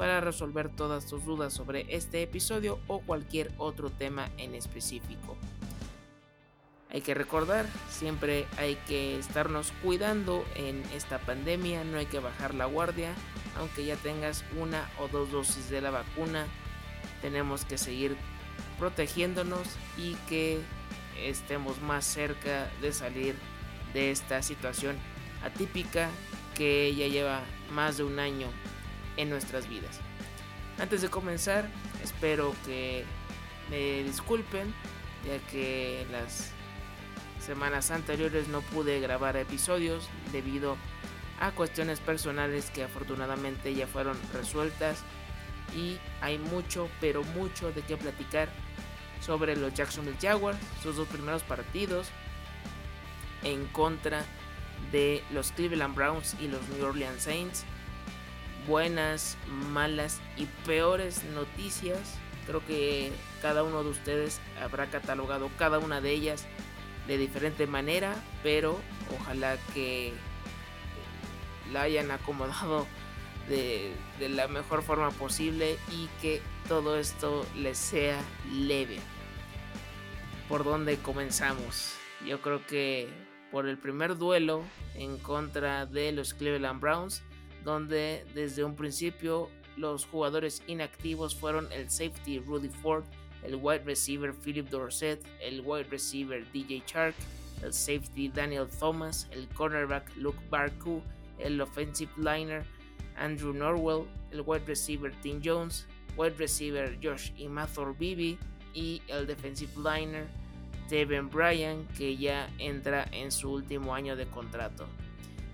para resolver todas tus dudas sobre este episodio o cualquier otro tema en específico. Hay que recordar, siempre hay que estarnos cuidando en esta pandemia, no hay que bajar la guardia, aunque ya tengas una o dos dosis de la vacuna, tenemos que seguir protegiéndonos y que estemos más cerca de salir de esta situación atípica que ya lleva más de un año en nuestras vidas. Antes de comenzar, espero que me disculpen, ya que las semanas anteriores no pude grabar episodios debido a cuestiones personales que afortunadamente ya fueron resueltas y hay mucho, pero mucho de qué platicar sobre los Jacksonville Jaguars, sus dos primeros partidos en contra de los Cleveland Browns y los New Orleans Saints. Buenas, malas y peores noticias. Creo que cada uno de ustedes habrá catalogado cada una de ellas de diferente manera, pero ojalá que la hayan acomodado de, la mejor forma posible y que todo esto les sea leve. ¿Por dónde comenzamos? Yo creo que por el primer duelo en contra de los Cleveland Browns, donde desde un principio los jugadores inactivos fueron el safety Rudy Ford el wide receiver Philip Dorset, el wide receiver DJ Chark, el safety Daniel Thomas, el cornerback Luke Barku, el offensive liner Andrew Norwell, el wide receiver Tim Jones, wide receiver Josh Imathor Bibi y el defensive liner Devin Bryan que ya entra en su último año de contrato.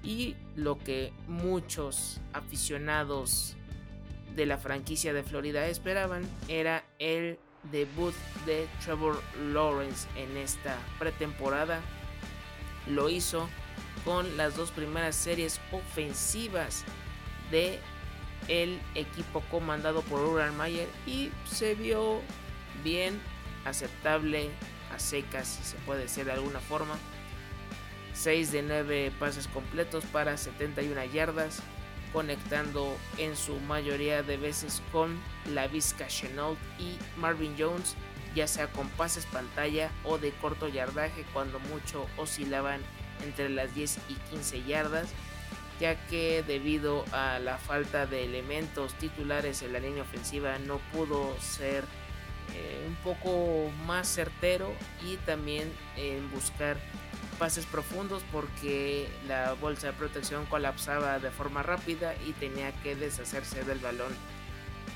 Y lo que muchos aficionados de la franquicia de Florida esperaban era el debut de Trevor Lawrence en esta pretemporada. Lo hizo con las dos primeras series ofensivas de el equipo comandado por Urban Mayer y se vio bien, aceptable, a secas, si se puede decir de alguna forma. 6 de 9 pases completos para 71 yardas, conectando en su mayoría de veces con la Vizca Chenault y Marvin Jones, ya sea con pases pantalla o de corto yardaje cuando mucho oscilaban entre las 10 y 15 yardas, ya que debido a la falta de elementos titulares en la línea ofensiva no pudo ser eh, un poco más certero y también en buscar pases profundos porque la bolsa de protección colapsaba de forma rápida y tenía que deshacerse del balón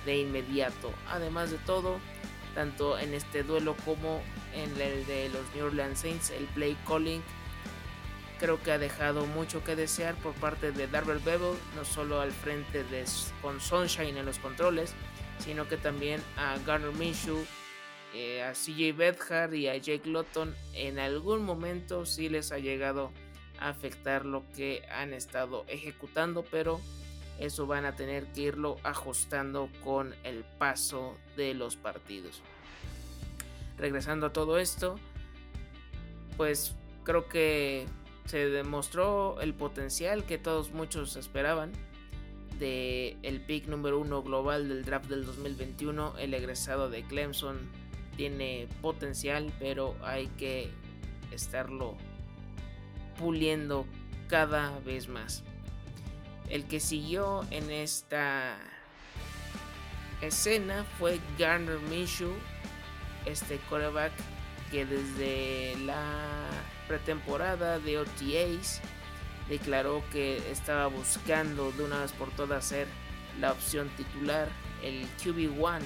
de inmediato. Además de todo, tanto en este duelo como en el de los New Orleans Saints, el play calling creo que ha dejado mucho que desear por parte de Darrell Bevel, no solo al frente de con Sunshine en los controles, sino que también a Garner Minshew eh, a CJ Bedhart y a Jake Lotton en algún momento sí les ha llegado a afectar lo que han estado ejecutando, pero eso van a tener que irlo ajustando con el paso de los partidos. Regresando a todo esto, pues creo que se demostró el potencial que todos muchos esperaban de el pick número uno global del draft del 2021, el egresado de Clemson tiene potencial, pero hay que estarlo puliendo cada vez más. El que siguió en esta escena fue Garner Minshew, este coreback que desde la pretemporada de OTAs declaró que estaba buscando de una vez por todas ser la opción titular, el QB1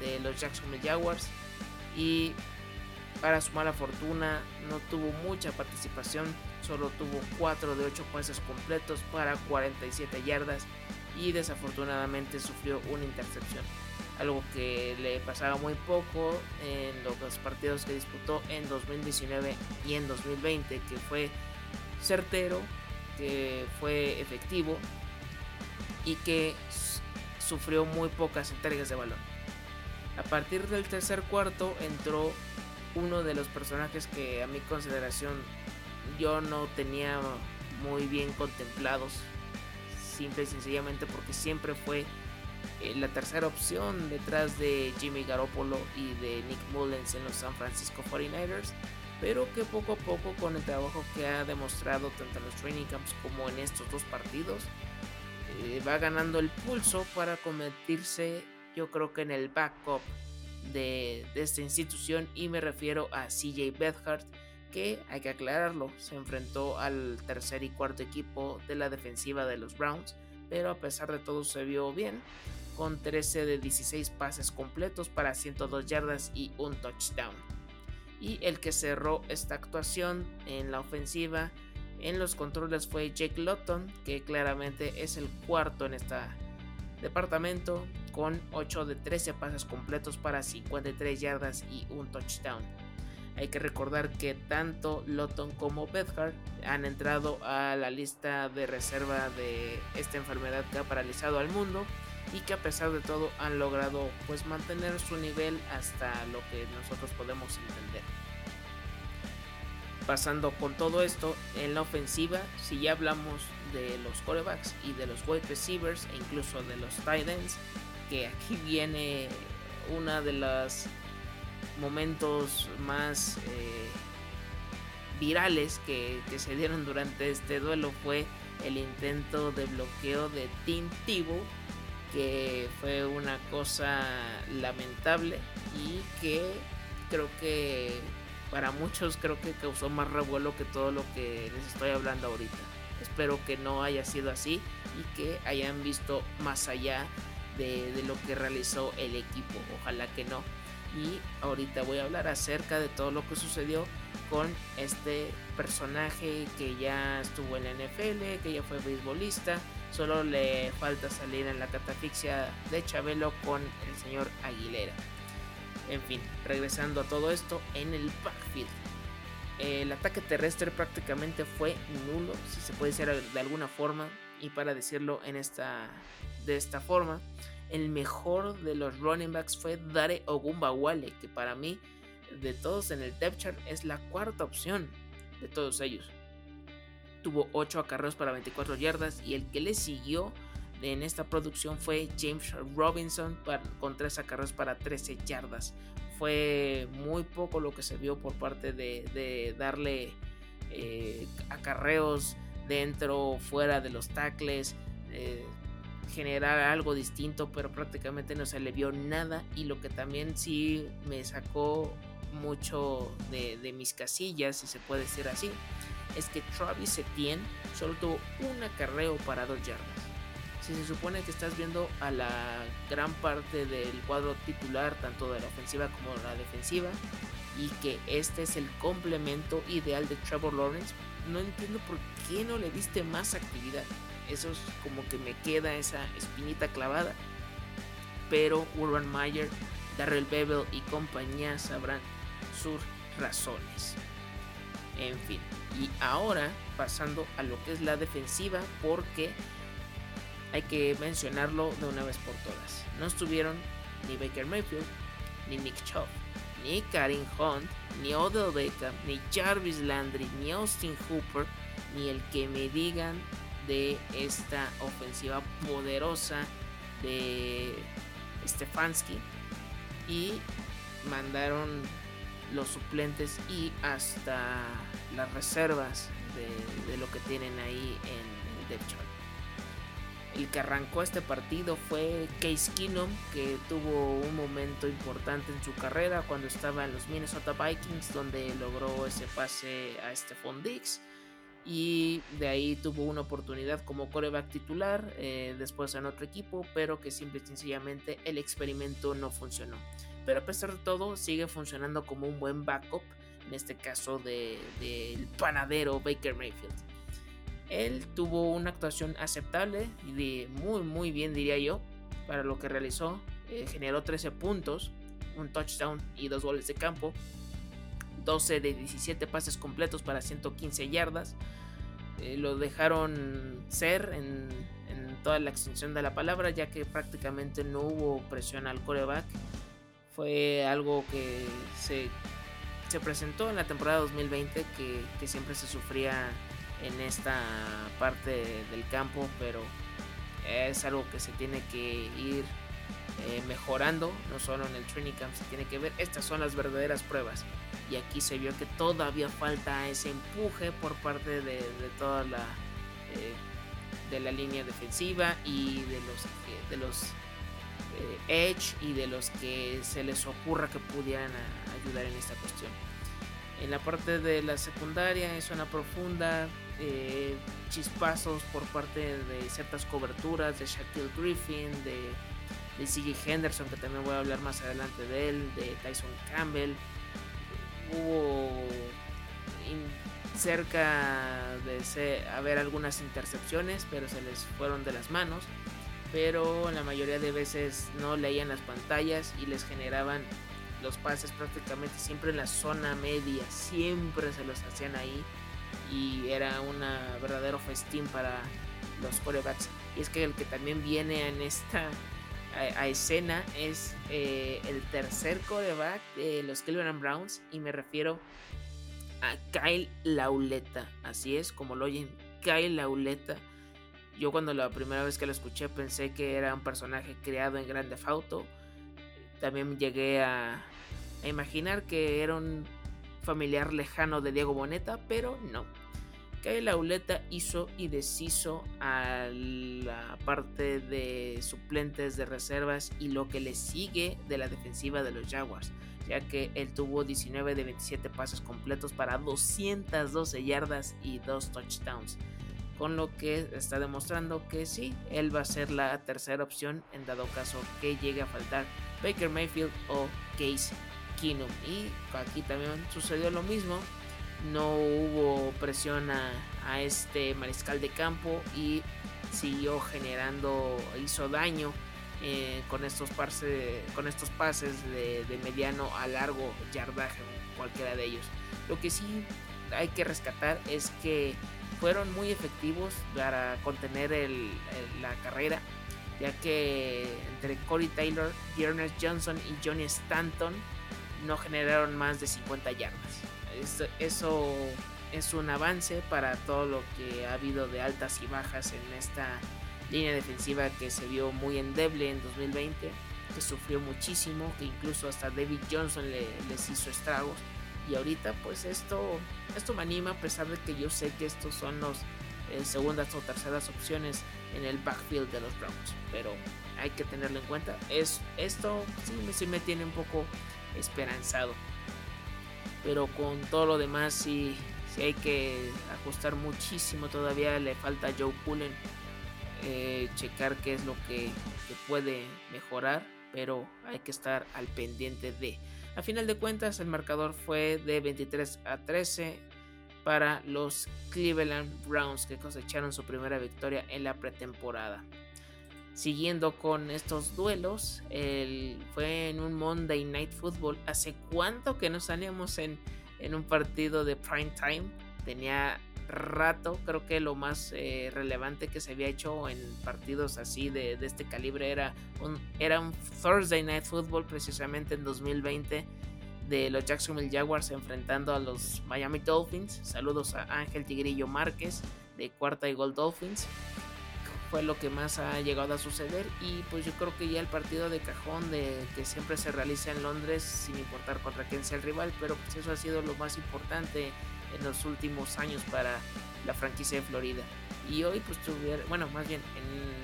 de los Jacksonville Jaguars y para su mala fortuna no tuvo mucha participación, solo tuvo 4 de 8 pases completos para 47 yardas y desafortunadamente sufrió una intercepción. Algo que le pasaba muy poco en los partidos que disputó en 2019 y en 2020, que fue certero, que fue efectivo y que sufrió muy pocas entregas de balón. A partir del tercer cuarto entró uno de los personajes que a mi consideración yo no tenía muy bien contemplados, simple y sencillamente porque siempre fue eh, la tercera opción detrás de Jimmy Garoppolo y de Nick Mullens en los San Francisco 49ers, pero que poco a poco con el trabajo que ha demostrado tanto en los training camps como en estos dos partidos, eh, va ganando el pulso para convertirse yo creo que en el backup de, esta institución y me refiero a CJ Bethard que hay que aclararlo, se enfrentó al tercer y cuarto equipo de la defensiva de los Browns, pero a pesar de todo se vio bien, con 13 de 16 pases completos para 102 yardas y un touchdown. Y el que cerró esta actuación en la ofensiva en los controles fue Jake Lotton, que claramente es el cuarto en este departamento, con 8 de 13 pases completos para 53 yardas y un touchdown. Hay que recordar que tanto Lotton como Bedhart han entrado a la lista de reserva de esta enfermedad que ha paralizado al mundo y que a pesar de todo han logrado pues mantener su nivel hasta lo que nosotros podemos entender pasando con todo esto en la ofensiva, si ya hablamos de los corebacks y de los wide receivers e incluso de los tight ends, que aquí viene una de los momentos más eh, virales que, se dieron durante este duelo fue el intento de bloqueo de Tim Tebow que fue una cosa lamentable y que creo que para muchos creo que causó más revuelo que todo lo que les estoy hablando ahorita. Espero que no haya sido así y que hayan visto más allá de, lo que realizó el equipo. Ojalá que no. Y ahorita voy a hablar acerca de todo lo que sucedió con este personaje que ya estuvo en la NFL, que ya fue beisbolista. Solo le falta salir en la catafixia de Chabelo con el señor Aguilera. En fin, regresando a todo esto, en el backfield. El ataque terrestre prácticamente fue nulo, si se puede decir de alguna forma, y para decirlo en esta, de esta forma, el mejor de los running backs fue Dare Ogumbawale, que para mí, de todos en el depth chart, es la cuarta opción de todos ellos. Tuvo 8 acarreos para 24 yardas y el que le siguió en esta producción fue James Robinson con 3 acarreos para 13 yardas. Fue muy poco lo que se vio por parte de, darle eh, acarreos dentro, fuera de los tackles, eh, generar algo distinto, pero prácticamente no se le vio nada. Y lo que también sí me sacó mucho de, de mis casillas, si se puede decir así, es que Travis Etienne solo tuvo un acarreo para 2 yardas si se supone que estás viendo a la gran parte del cuadro titular, tanto de la ofensiva como de la defensiva, y que este es el complemento ideal de Trevor Lawrence, no entiendo por qué no le diste más actividad. Eso es como que me queda esa espinita clavada. Pero Urban Meyer, Darrell Bevel y compañía sabrán sus razones. En fin, y ahora pasando a lo que es la defensiva, porque hay que mencionarlo de una vez por todas. No estuvieron ni Baker Mayfield, ni Nick Chubb, ni Karim Hunt, ni Odell Beckham, ni Jarvis Landry, ni Austin Hooper, ni el que me digan de esta ofensiva poderosa de Stefanski. Y mandaron los suplentes y hasta las reservas de, lo que tienen ahí en el. El que arrancó este partido fue Case Keenum, que tuvo un momento importante en su carrera cuando estaba en los Minnesota Vikings, donde logró ese pase a Stephon Diggs. Y de ahí tuvo una oportunidad como coreback titular, eh, después en otro equipo, pero que simple y sencillamente el experimento no funcionó. Pero a pesar de todo, sigue funcionando como un buen backup, en este caso del panadero Baker Mayfield. Él tuvo una actuación aceptable y muy muy bien diría yo para lo que realizó. Eh, generó 13 puntos, un touchdown y dos goles de campo. 12 de 17 pases completos para 115 yardas. Eh, lo dejaron ser en, toda la extensión de la palabra, ya que prácticamente no hubo presión al coreback. Fue algo que se, presentó en la temporada 2020, que, siempre se sufría en esta parte del campo, pero es algo que se tiene que ir eh, mejorando, no solo en el training camp, se tiene que ver, estas son las verdaderas pruebas. Y aquí se vio que todavía falta ese empuje por parte de, toda la eh, de la línea defensiva y de los de los eh, edge y de los que se les ocurra que pudieran ayudar en esta cuestión. En la parte de la secundaria es una profunda, chispazos por parte de ciertas coberturas de Shaquille Griffin, de de. Henderson, que también voy a hablar más adelante de él, de Tyson Campbell. Hubo cerca de haber algunas intercepciones, pero se les fueron de las manos. Pero la mayoría de veces no leían las pantallas y les generaban los pases prácticamente siempre en la zona media, siempre se los hacían ahí y era una verdadero festín para los corebacks. Y es que el que también viene en esta escena es eh, el tercer coreback de los Cleveland Browns y me refiero a Kyle Lauleta. Así es, como lo oyen, Kyle Lauleta. Yo cuando la primera vez que lo escuché pensé que era un personaje creado en Grande Auto. También llegué a, a imaginar que era un familiar lejano de Diego Boneta, pero no. Kyle Lauleta hizo y deshizo a la parte de suplentes de reservas y lo que le sigue de la defensiva de los Jaguars, ya que él tuvo 19 de 27 pases completos para 212 yardas y 2 touchdowns, con lo que está demostrando que sí, él va a ser la tercera opción en dado caso que llegue a faltar Baker Mayfield o Case Y aquí también sucedió lo mismo no hubo presión a, este mariscal de campo y siguió generando, hizo daño eh, con, estos con estos pases de, mediano a largo yardaje, cualquiera de ellos. Lo que sí hay que rescatar es que fueron muy efectivos para contener la carrera, ya que entre Corey Taylor, Ernest Johnson y Johnny Stanton no generaron más de 50 yardas eso es un avance para todo lo que ha habido de altas y bajas en esta línea defensiva que se vio muy endeble en 2020, que sufrió muchísimo, que incluso hasta David Johnson les hizo estragos. Y ahorita pues esto, esto me anima a pesar de que yo sé que estos son los eh, segundas o terceras opciones en el backfield de los Browns. Pero hay que tenerlo en cuenta. Es, esto sí, sí me tiene un poco esperanzado. Pero con todo lo demás sí, hay que ajustar muchísimo. Todavía, le falta a Joe Pullen eh, checar qué es lo que, puede mejorar, pero hay que estar al pendiente de. A final de cuentas, el marcador fue de 23 a 13 para los Cleveland Browns que cosecharon su primera victoria en la pretemporada siguiendo con estos duelos, fue en un Monday Night Football. ¿Hace cuánto que no salíamos en, un partido de prime time? Tenía rato, creo que lo más eh, relevante que se había hecho en partidos así de, este calibre era un, era un Thursday Night Football precisamente en 2020 de los Jacksonville Jaguars enfrentando a los Miami Dolphins. Saludos a Ángel Tigrillo Márquez de Cuarta y Gold Dolphins fue lo que más ha llegado a suceder. Y pues yo creo que ya el partido de cajón de que siempre se realiza en Londres sin importar contra quién sea el rival pero pues eso ha sido lo más importante en los últimos años para la franquicia de Florida. Y hoy pues tuvieron bueno más bien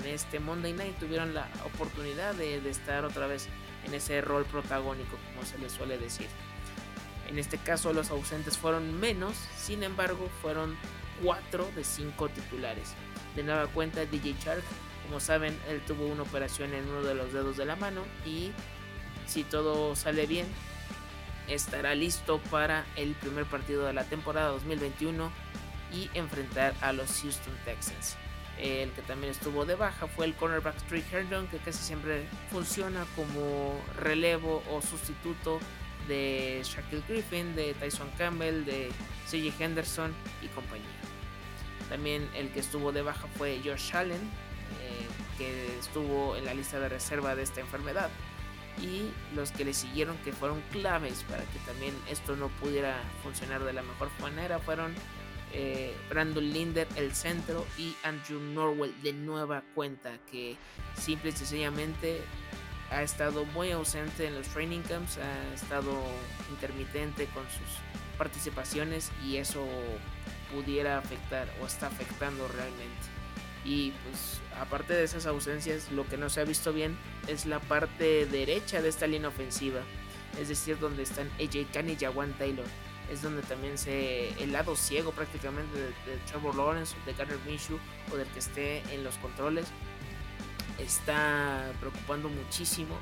en este Monday Night tuvieron la oportunidad de, estar otra vez en ese rol protagónico como se les suele decir. En este caso los ausentes fueron menos sin embargo fueron 4 de 5 titulares de nueva cuenta DJ Shark. Como saben, él tuvo una operación en uno de los dedos de la mano y si todo sale bien, estará listo para el primer partido de la temporada 2021 y enfrentar a los Houston Texans. El que también estuvo de baja fue el cornerback Trey Herndon, que casi siempre funciona como relevo o sustituto de Shaquille Griffin, de Tyson Campbell, de CJ Henderson y compañía. También el que estuvo de baja fue Josh Allen, eh, que estuvo en la lista de reserva de esta enfermedad. Y los que le siguieron que fueron claves para que también esto no pudiera funcionar de la mejor manera fueron eh, Brandon Linder, el centro, y Andrew Norwell de nueva cuenta, que simple y sencillamente ha estado muy ausente en los training camps, ha estado intermitente con sus participaciones y eso pudiera afectar o está afectando realmente. Y pues aparte de esas ausencias, lo que no se ha visto bien es la parte derecha de esta línea ofensiva, es decir, donde están AJ Khan y Jawan Taylor. Es donde también se. el lado ciego prácticamente de, Trevor Lawrence, de Garner Minshew o del que esté en los controles está preocupando muchísimo.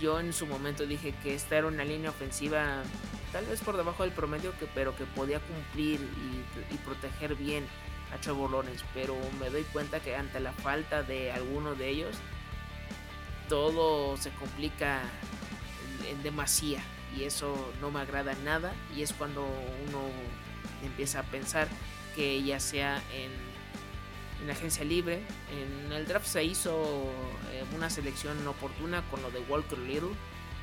Yo en su momento dije que esta era una línea ofensiva tal vez por debajo del promedio, que, pero que podía cumplir y, proteger bien a Lawrence. Pero me doy cuenta que ante la falta de alguno de ellos, todo se complica en demasía. Y eso no me agrada nada. Y es cuando uno empieza a pensar que ya sea en en agencia libre. En el draft se hizo eh, una selección oportuna con lo de Walker Little,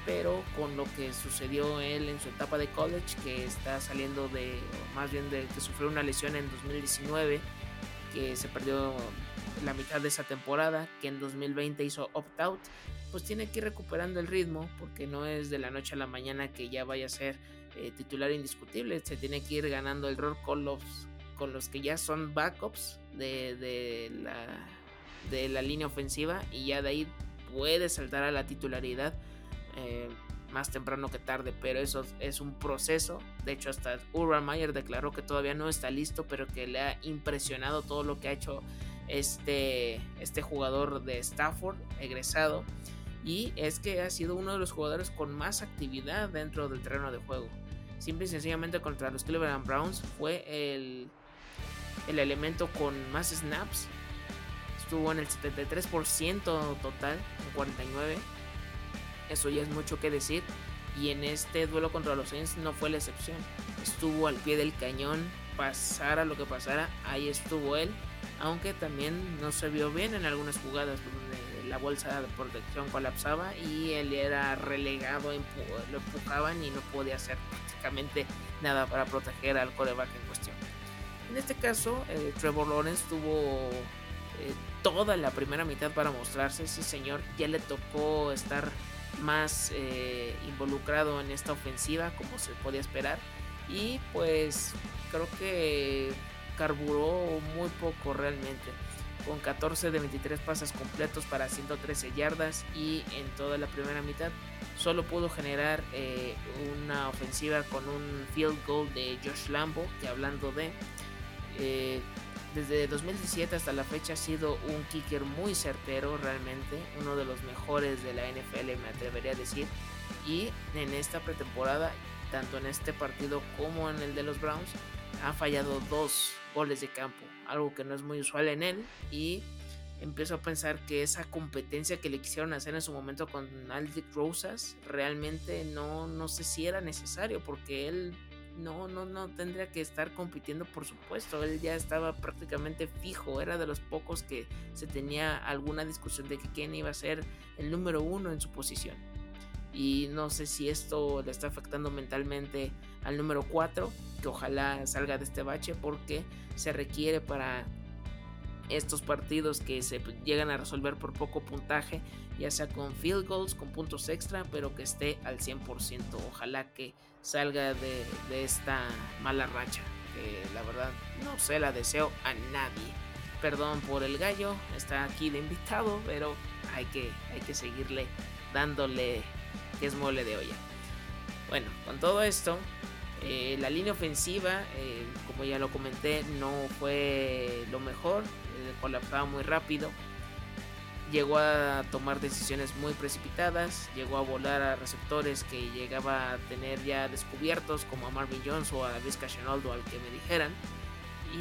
pero con lo que sucedió él en su etapa de college, que está saliendo de, más bien de que sufrió una lesión en 2019, que se perdió la mitad de esa temporada, que en 2020 hizo opt-out, pues tiene que ir recuperando el ritmo, porque no es de la noche a la mañana que ya vaya a ser eh, titular indiscutible, se tiene que ir ganando el roll call con los que ya son backups de, la, de la línea ofensiva y ya de ahí puede saltar a la titularidad eh, más temprano que tarde, pero eso es un proceso. De hecho, hasta Urban Meyer declaró que todavía no está listo, pero que le ha impresionado todo lo que ha hecho este, este jugador de Stafford, egresado. Y es que ha sido uno de los jugadores con más actividad dentro del terreno de juego. Simple y sencillamente contra los Cleveland Browns fue el el elemento con más snaps. Estuvo en el 73% total, en 49. Eso ya es mucho que decir. Y en este duelo contra los Saints no fue la excepción. Estuvo al pie del cañón, pasara lo que pasara, ahí estuvo él. Aunque también no se vio bien en algunas jugadas donde la bolsa de protección colapsaba y él era relegado, lo empujaban y no podía hacer prácticamente nada para proteger al coreback en cuestión. En este caso, eh, Trevor Lawrence tuvo eh, toda la primera mitad para mostrarse. Sí, señor, ya le tocó estar más eh, involucrado en esta ofensiva, como se podía esperar. Y pues creo que carburó muy poco realmente. Con 14 de 23 pases completos para 113 yardas y en toda la primera mitad solo pudo generar una ofensiva con un field goal de Josh Lambo, que hablando de eh, desde 2017 hasta la fecha ha sido un kicker muy certero realmente, uno de los mejores de la NFL me atrevería a decir. Y en esta pretemporada, tanto en este partido como en el de los Browns, ha fallado dos goles de campo, algo que no es muy usual en él. Y empiezo a pensar que esa competencia que le quisieron hacer en su momento con Aldrich Rosas realmente no, no sé si era necesario porque él no, no, no tendría que estar compitiendo, por supuesto. Él ya estaba prácticamente fijo, era de los pocos que se tenía alguna discusión de que quién iba a ser el número uno en su posición. Y no sé si esto le está afectando mentalmente al número 4, que ojalá salga de este bache porque se requiere para estos partidos que se llegan a resolver por poco puntaje, ya sea con field goals, con puntos extra, pero que esté al 100%. Ojalá que salga de, esta mala racha, que la verdad no se la deseo a nadie. Perdón por el gallo, está aquí de invitado, pero hay que, hay que seguirle dándole que es mole de olla. Bueno, con todo esto, eh, la línea ofensiva, eh, como ya lo comenté, no fue lo mejor, eh, colapsaba muy rápido llegó a tomar decisiones muy precipitadas, llegó a volar a receptores que llegaba a tener ya descubiertos como a Marvin Jones o a Vizca Chenoldo al que me dijeran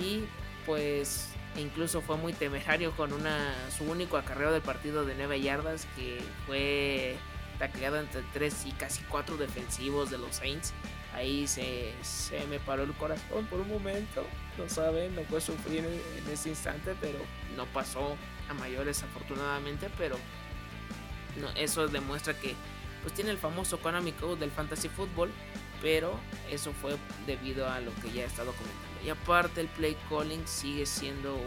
y pues incluso fue muy temerario con una su único acarreo del partido de 9 yardas que fue tacleado entre 3 y casi 4 defensivos de los Saints. Ahí se, se me paró el corazón por un momento. No saben, no puede sufrir en ese instante, pero no pasó a mayores afortunadamente. Pero eso demuestra que pues tiene el famoso Konami del Fantasy Football, pero eso fue debido a lo que ya he estado comentando. Y aparte el play calling sigue siendo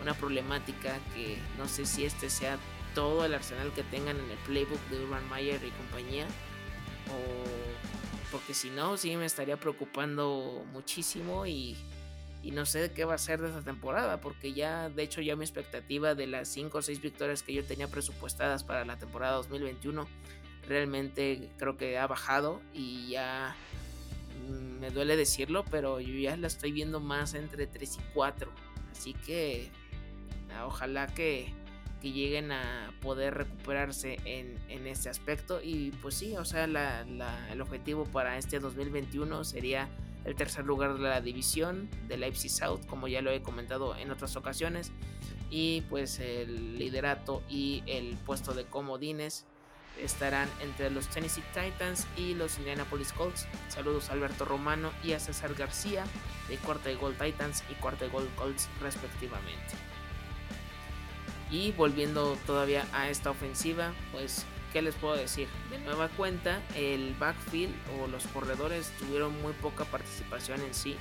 una problemática que no sé si este sea todo el arsenal que tengan en el playbook de Urban Meyer y compañía. O porque si no, sí me estaría preocupando muchísimo y, y no sé qué va a ser de esta temporada. Porque ya, de hecho, ya mi expectativa de las 5 o 6 victorias que yo tenía presupuestadas para la temporada 2021 realmente creo que ha bajado y ya mm, me duele decirlo, pero yo ya la estoy viendo más entre 3 y 4. Así que ojalá que que lleguen a poder recuperarse en, en este aspecto. Y pues sí, o sea, el objetivo para este 2021 sería el tercer lugar de la división de Leipzig South, como ya lo he comentado en otras ocasiones. Y pues el liderato y el puesto de comodines estarán entre los Tennessee Titans y los Indianapolis Colts. Saludos a Alberto Romano y a César García de Cuarta y Gol Titans y Cuarta y Gol Colts respectivamente. Y volviendo todavía a esta ofensiva, pues, ¿qué les puedo decir? De nueva cuenta, el backfield o los corredores tuvieron muy poca participación en sí.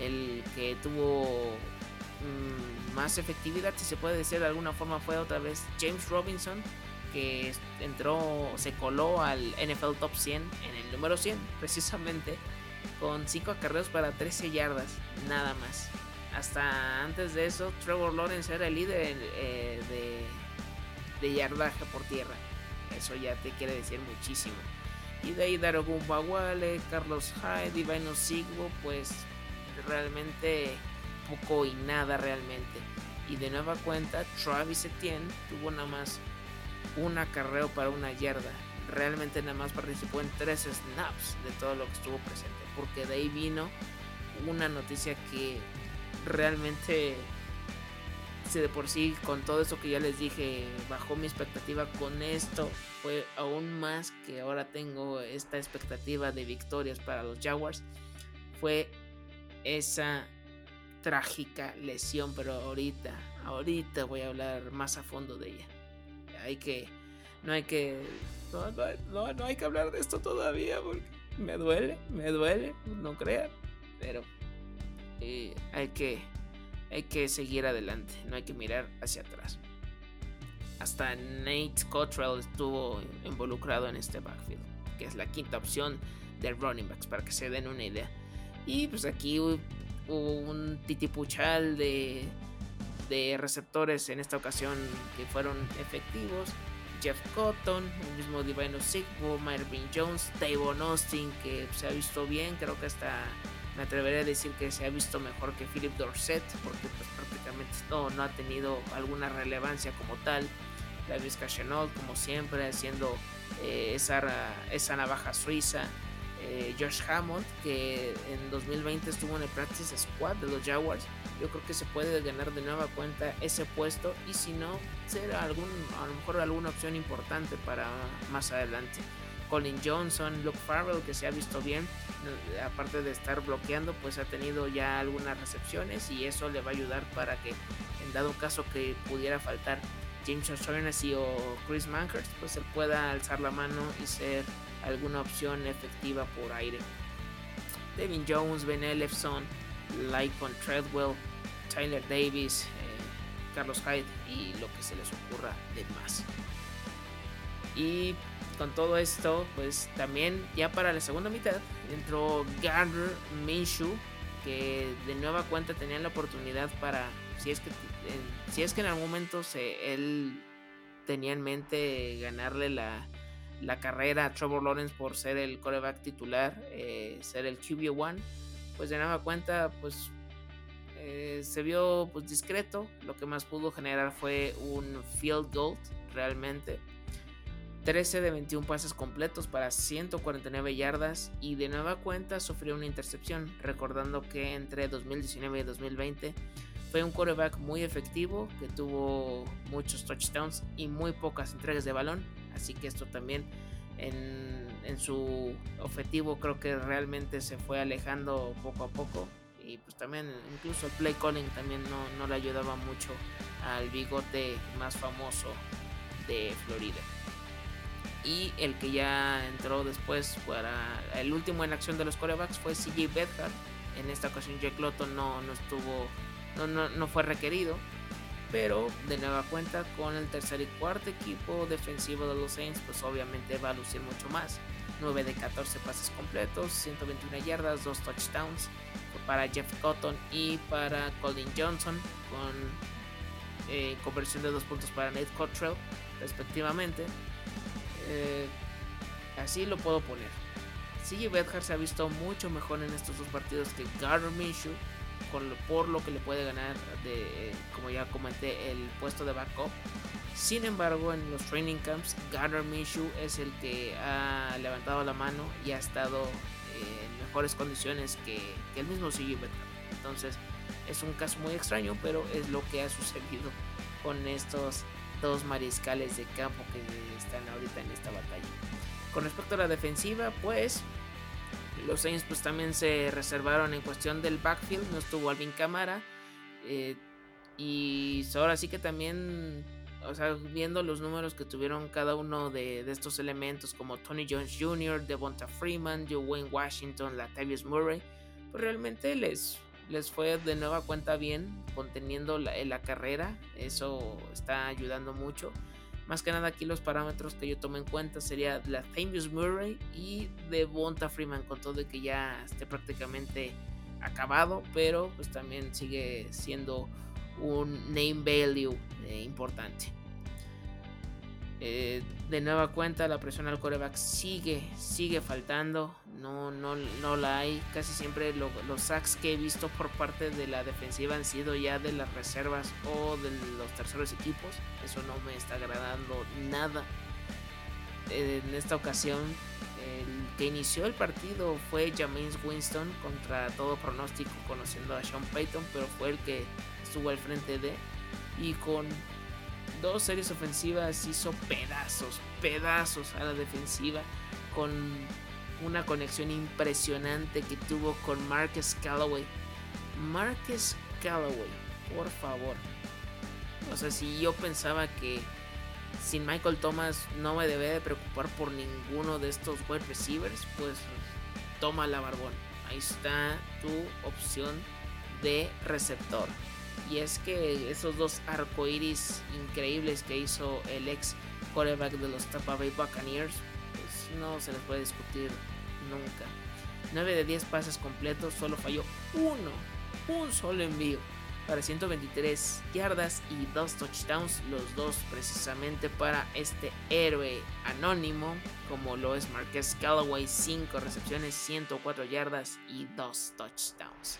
El que tuvo mm, más efectividad, si se puede decir de alguna forma, fue otra vez James Robinson, que entró, se coló al NFL Top 100 en el número 100, precisamente, con 5 acarreos para 13 yardas, nada más hasta antes de eso, Trevor Lawrence era el líder eh, de, yardaje por tierra. Eso ya te quiere decir muchísimo. Y de ahí Darogun Bawale, Carlos Hyde, Divino Sigbo, pues realmente poco y nada realmente. Y de nueva cuenta, Travis Etienne tuvo nada más un acarreo para una yarda. Realmente nada más participó en tres snaps de todo lo que estuvo presente. Porque de ahí vino una noticia que realmente de por sí con todo eso que ya les dije bajó mi expectativa con esto fue aún más que ahora tengo esta expectativa de victorias para los Jaguars fue esa trágica lesión pero ahorita ahorita voy a hablar más a fondo de ella. Hay que no hay que no, no hay que hablar de esto todavía porque me duele me duele no crean pero hay, que, hay que seguir adelante, no hay que mirar hacia atrás. Hasta Nate Cottrell estuvo involucrado en este backfield, que es la quinta opción de running backs, para que se den una idea. Y pues aquí hubo un titipuchal de, de receptores en esta ocasión que fueron efectivos. Jeff Cotton, el mismo Divino Sigbo, Marvin Jones, Tavon Austin, que se ha visto bien, creo que hasta me atrevería a decir que se ha visto mejor que Philip Dorset, porque pues prácticamente no, no ha tenido alguna relevancia como tal. Davis Cachenol, como siempre, haciendo eh, esa, esa navaja suiza. Eh, Josh Hammond, que en 2020 estuvo en el Practice Squad de los Jaguars. Yo creo que se puede ganar de nueva cuenta ese puesto y si no, será algún, a lo mejor alguna opción importante para más adelante. Colin Johnson, Luke Farrell, que se ha visto bien, eh, aparte de estar bloqueando, pues ha tenido ya algunas recepciones y eso le va a ayudar para que en dado caso que pudiera faltar James O'Shaughnessy o Chris Manhurst, pues él pueda alzar la mano y ser alguna opción efectiva por aire. Devin Jones, Ben Ellefson, Lycon Treadwell, Tyler Davis, eh, Carlos Hyde y lo que se les ocurra de más. Y con todo esto, pues también ya para la segunda mitad entró Gardner Minshew, que de nueva cuenta tenía la oportunidad para, si es que, si es que en algún momento se, él tenía en mente ganarle la, carrera a Trevor Lawrence por ser el coreback titular, eh, ser el QB1, pues de nueva cuenta, pues eh, se vio pues discreto. Lo que más pudo generar fue un field goal realmente 13 de 21 pases completos para 149 yardas y de nueva cuenta sufrió una intercepción, recordando que entre 2019 y 2020 fue un quarterback muy efectivo que tuvo muchos touchdowns y muy pocas entregas de balón, así que esto también en, su objetivo creo que realmente se fue alejando poco a poco y pues también incluso el play calling también no, no le ayudaba mucho al bigote más famoso de Florida y el que ya entró después para el último en acción de los corebacks fue CJ Bedhart. En esta ocasión Jack Lotton no, no estuvo, no, no, no, fue requerido, pero de nueva cuenta con el tercer y cuarto equipo defensivo de los Saints, pues obviamente va a lucir mucho más. 9 de 14 pases completos, 121 yardas, 2 touchdowns para Jeff Cotton y para Colin Johnson con eh, conversión de 2 puntos para Nate Cottrell respectivamente. Eh, así lo puedo poner. CJ Bedhart se ha visto mucho mejor en estos dos partidos que Gardner Minshew, por lo que le puede ganar, como ya comenté, el puesto de backup. Sin embargo, en los training camps, Gardner Minshew es el que ha levantado la mano y ha estado en mejores condiciones que, el mismo CJ Bedhart. Entonces, es un caso muy extraño, pero es lo que ha sucedido con estos dos mariscales de campo que están ahorita en esta batalla. Con respecto a la defensiva, pues los Saints pues también se reservaron en cuestión del backfield, no estuvo Alvin Camara eh, y ahora sí que también, o sea, viendo los números que tuvieron cada uno de, estos elementos como Tony Jones Jr., Devonta Freeman, Joe Wayne Washington, Latavius Murray, pues realmente les les fue de nueva cuenta bien conteniendo la, la, carrera. Eso está ayudando mucho. Más que nada aquí los parámetros que yo tomé en cuenta sería la Famous Murray y de Bonta Freeman con todo de que ya esté prácticamente acabado, pero pues también sigue siendo un name value eh, importante. Eh, de nueva cuenta la presión al coreback sigue, sigue faltando, no, no, no la hay, casi siempre los sacks que he visto por parte de la defensiva han sido ya de las reservas o de los terceros equipos, eso no me está agradando nada. En esta ocasión el que inició el partido fue James Winston contra todo pronóstico conociendo a Sean Payton, pero fue el que estuvo al frente de y con dos series ofensivas hizo pedazos, pedazos a la defensiva con una conexión impresionante que tuvo con Marcus Callaway. Marcus Callaway, por favor. O sea, si yo pensaba que sin Michael Thomas no me debe de preocupar por ninguno de estos wide receivers, pues toma la barbón. Ahí está tu opción de receptor. Y es que esos dos arcoiris increíbles que hizo el ex quarterback de los Tampa Bay Buccaneers, pues no se les puede discutir nunca. 9 de 10 pases completos, solo falló uno, un solo envío para 123 yardas y dos touchdowns, los dos precisamente para este héroe anónimo, como lo es Marquez Callaway, 5 recepciones, 104 yardas y dos touchdowns.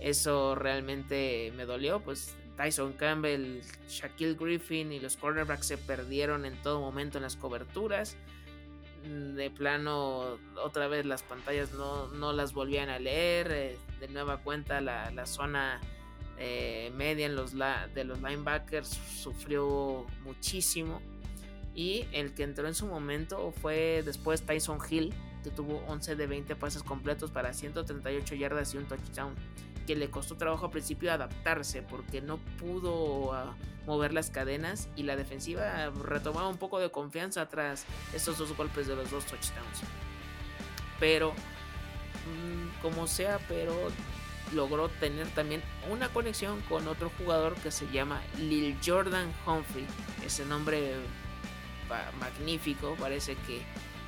Eso realmente me dolió, pues Tyson Campbell, Shaquille Griffin y los cornerbacks se perdieron en todo momento en las coberturas. Mm, de plano, otra vez las pantallas no, las volvían a leer. Eh, de nueva cuenta, la, zona eh, media de los linebackers sufrió muchísimo. Y el que entró en su momento fue después Tyson Hill, que tuvo 11 de 20 pases completos para 138 yardas y un touchdown que le costó trabajo al principio adaptarse porque no pudo ah, mover las cadenas y la defensiva retomaba un poco de confianza tras esos dos golpes de los dos touchdowns. Pero, mm, como sea, pero logró tener también una conexión con otro jugador que se llama Lil Jordan Humphrey. Ese nombre magnífico, parece que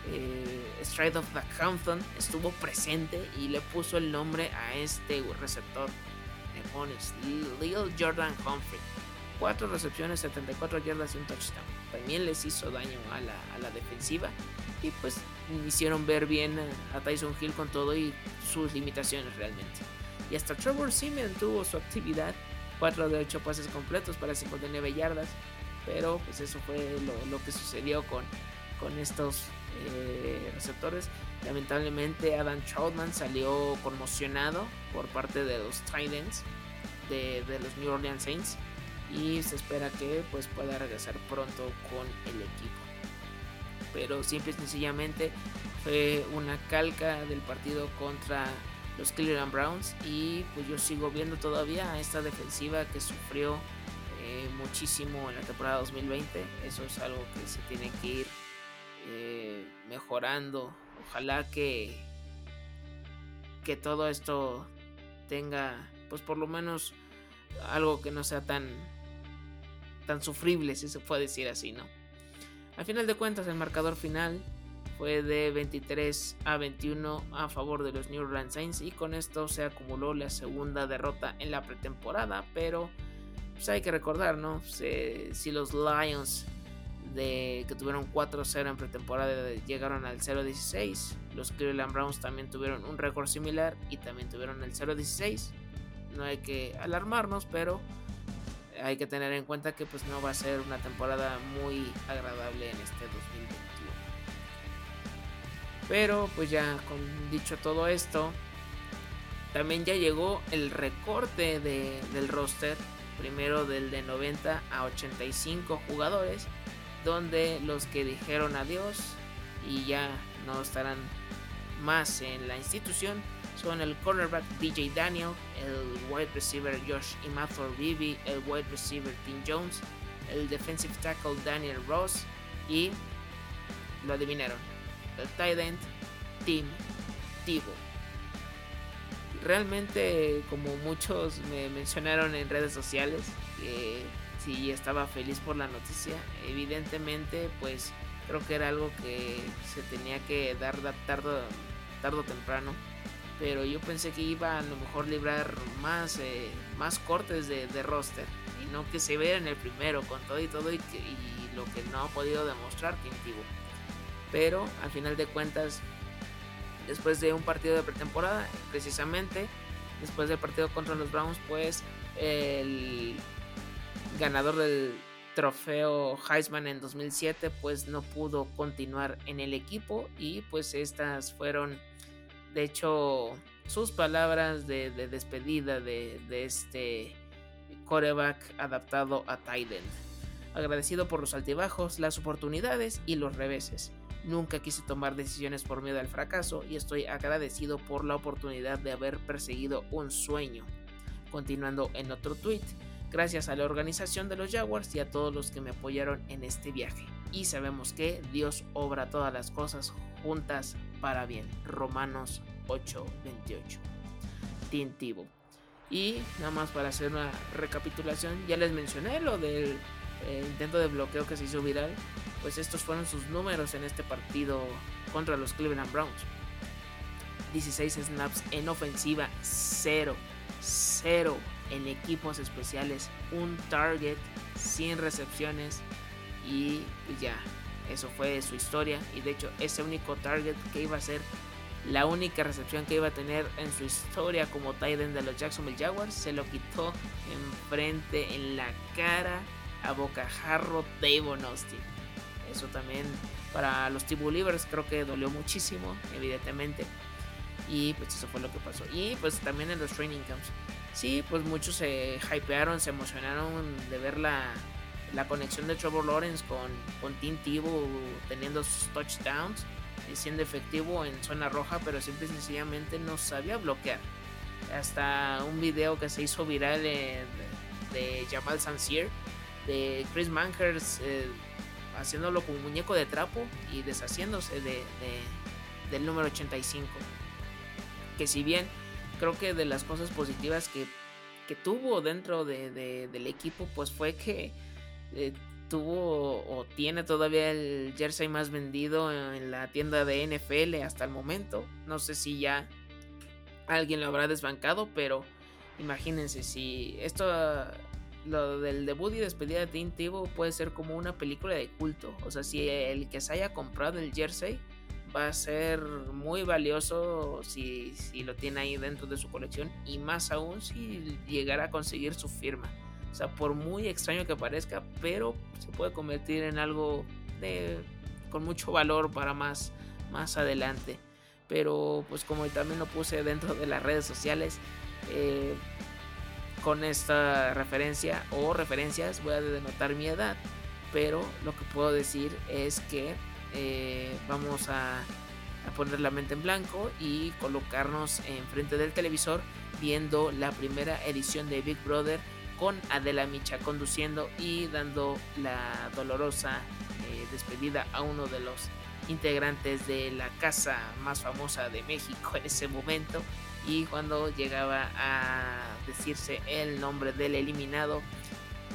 eh, Stride of the Hampton estuvo presente y le puso el nombre a este receptor. Demonios, Lil Jordan Humphrey. Cuatro recepciones, 74 yardas y un touchdown. También les hizo daño a la, defensiva y pues hicieron ver bien a Tyson Hill con todo y sus limitaciones realmente. Y hasta Trevor Simeon tuvo su actividad, 4 de 8 pases completos para 59 yardas, pero pues eso fue lo, lo que sucedió con con estos eh, receptores. Lamentablemente Adam Troutman salió conmocionado por parte de los Titans de, los New Orleans Saints y se espera que pues pueda regresar pronto con el equipo. Pero simple y sencillamente fue una calca del partido contra los Cleveland Browns y pues yo sigo viendo todavía esta defensiva que sufrió eh, muchísimo en la temporada 2020. Eso es algo que se tiene que ir eh, mejorando. Ojalá que, que todo esto tenga, pues por lo menos algo que no sea tan, tan sufrible, si se puede decir así, ¿no? Al final de cuentas, el marcador final fue de 23 a 21 a favor de los New Orleans Saints y con esto se acumuló la segunda derrota en la pretemporada, pero pues hay que recordar, ¿no? si los Lions de, que tuvieron 4-0 en pretemporada llegaron al 0-16, los Cleveland Browns también tuvieron un récord similar y también tuvieron el 0-16. No hay que alarmarnos, pero hay que tener en cuenta que pues no va a ser una temporada muy agradable en este 2020. Pero pues ya con dicho todo esto, también ya llegó el recorte del roster, primero del de 90 a 85 jugadores, donde los que dijeron adiós y ya no estarán más en la institución son el cornerback DJ Daniel, el wide receiver Josh Imathor Bibi, el wide receiver Tim Jones, el defensive tackle Daniel Ross y lo adivinaron, el tight end Team Tivo. Realmente, como muchos me mencionaron en redes sociales, que si estaba feliz por la noticia, evidentemente, pues creo que era algo que se tenía que dar tarde, o temprano. Pero yo pensé que iba a lo mejor librar más, eh, más cortes de, roster y no que se vea en el primero con todo y todo y, y lo que no ha podido demostrar Team Tivo. Pero al final de cuentas después de un partido de pretemporada, precisamente después del partido contra los Browns, pues el ganador del trofeo Heisman en 2007 pues no pudo continuar en el equipo y pues estas fueron de hecho sus palabras de, despedida de, este coreback adaptado a Titan. Agradecido por los altibajos, las oportunidades y los reveses. Nunca quise tomar decisiones por miedo al fracaso y estoy agradecido por la oportunidad de haber perseguido un sueño. Continuando en otro tweet, gracias a la organización de los Jaguars y a todos los que me apoyaron en este viaje. Y sabemos que Dios obra todas las cosas juntas para bien. Romanos 8:28. Tintivo. Y nada más para hacer una recapitulación, ya les mencioné lo del eh, intento de bloqueo que se hizo viral pues estos fueron sus números en este partido contra los Cleveland Browns. 16 snaps en ofensiva, 0, 0 en equipos especiales, un target sin recepciones y ya, eso fue su historia y de hecho ese único target que iba a ser la única recepción que iba a tener en su historia como tight end de los Jacksonville Jaguars se lo quitó enfrente en la cara a bocajarro Davon Austin. Eso también para los T-Believers creo que dolió muchísimo, evidentemente. Y pues eso fue lo que pasó. Y pues también en los training camps. Sí, pues muchos se hypearon, se emocionaron de ver la, la conexión de Trevor Lawrence con, con Tim Tebow teniendo sus touchdowns y siendo efectivo en zona roja, pero simple sencillamente no sabía bloquear. Hasta un video que se hizo viral de, de Jamal Sansier, de Chris Mankers. Eh, haciéndolo como muñeco de trapo y deshaciéndose de, del número 85. Que si bien creo que de las cosas positivas que, tuvo dentro del equipo, pues fue que eh, tuvo o tiene todavía el jersey más vendido en la tienda de NFL hasta el momento. No sé si ya alguien lo habrá desbancado, pero imagínense si esto lo del debut y despedida de Tim puede ser como una película de culto. O sea, si el que se haya comprado el jersey va a ser muy valioso si, si lo tiene ahí dentro de su colección y más aún si llegara a conseguir su firma. O sea, por muy extraño que parezca, pero se puede convertir en algo de con mucho valor para más, más adelante. Pero pues como también lo puse dentro de las redes sociales, eh, con esta referencia o referencias voy a denotar mi edad. Pero lo que puedo decir es que eh, vamos a, poner la mente en blanco y colocarnos enfrente del televisor viendo la primera edición de Big Brother con Adela Micha conduciendo y dando la dolorosa eh, despedida a uno de los integrantes de la casa más famosa de México en ese momento. Y cuando llegaba a decirse el nombre del eliminado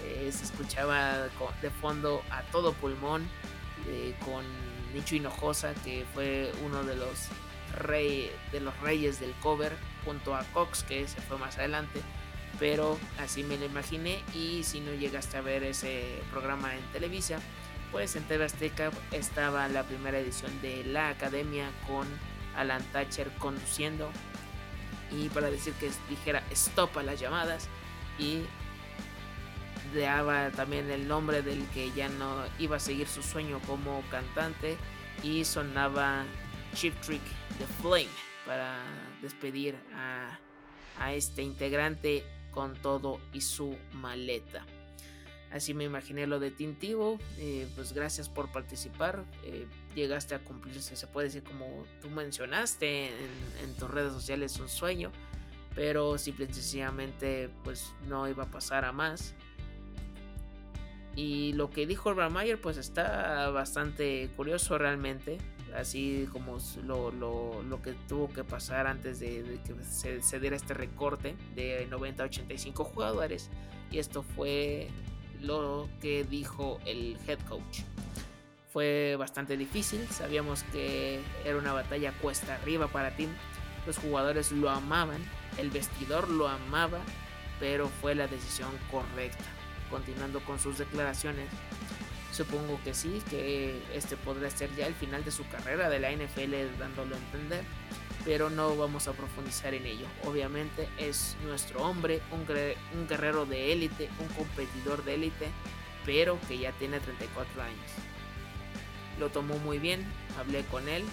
eh, se escuchaba de fondo a todo pulmón con Nicho Hinojosa que fue uno de los rey, de los reyes del cover junto a Cox que se fue más adelante. Pero así me lo imaginé y si no llegaste a ver ese programa en Televisa, pues en TV Azteca estaba la primera edición de La Academia con Alan Thatcher conduciendo. Y para decir que dijera stop a las llamadas y daba también el nombre del que ya no iba a seguir su sueño como cantante y sonaba Chip Trick The Flame para despedir a, a este integrante con todo y su maleta. Así me imaginé lo de Tintivo. Eh, pues gracias por participar. Eh, llegaste a cumplirse, se puede decir como tú mencionaste en, tus redes sociales un sueño. Pero simple y sencillamente pues no iba a pasar a más. Y lo que dijo Mayer pues está bastante curioso realmente así como lo, que tuvo que pasar antes de, que se, diera este recorte de 90 a 85 jugadores. Y esto fue lo que dijo el head coach. Fue bastante difícil, sabíamos que era una batalla cuesta arriba para Tim. Los jugadores lo amaban, el vestidor lo amaba, pero fue la decisión correcta. Continuando con sus declaraciones, Supongo que sí, que este podría ser ya el final de su carrera de la NFL dándolo a entender, pero no vamos a profundizar en ello. Obviamente es nuestro hombre, un, un guerrero de élite, un competidor de élite, pero que ya tiene 34 años. Lo tomó muy bien, hablé con él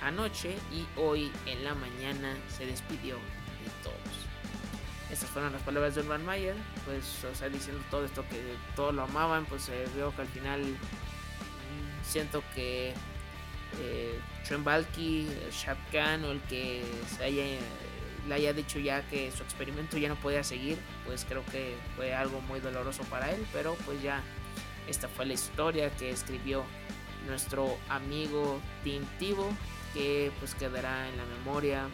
anoche y hoy en la mañana se despidió de todos. Estas fueron las palabras de Urban Mayer, pues, o sea, diciendo todo esto que todos lo amaban, pues eh, veo que al final mm, siento que eh, Balky, Khan o el que se haya, le haya dicho ya que su experimento ya no podía seguir, pues creo que fue algo muy doloroso para él, pero pues ya esta fue la historia que escribió nuestro amigo Tim Tivo, que pues quedará en la memoria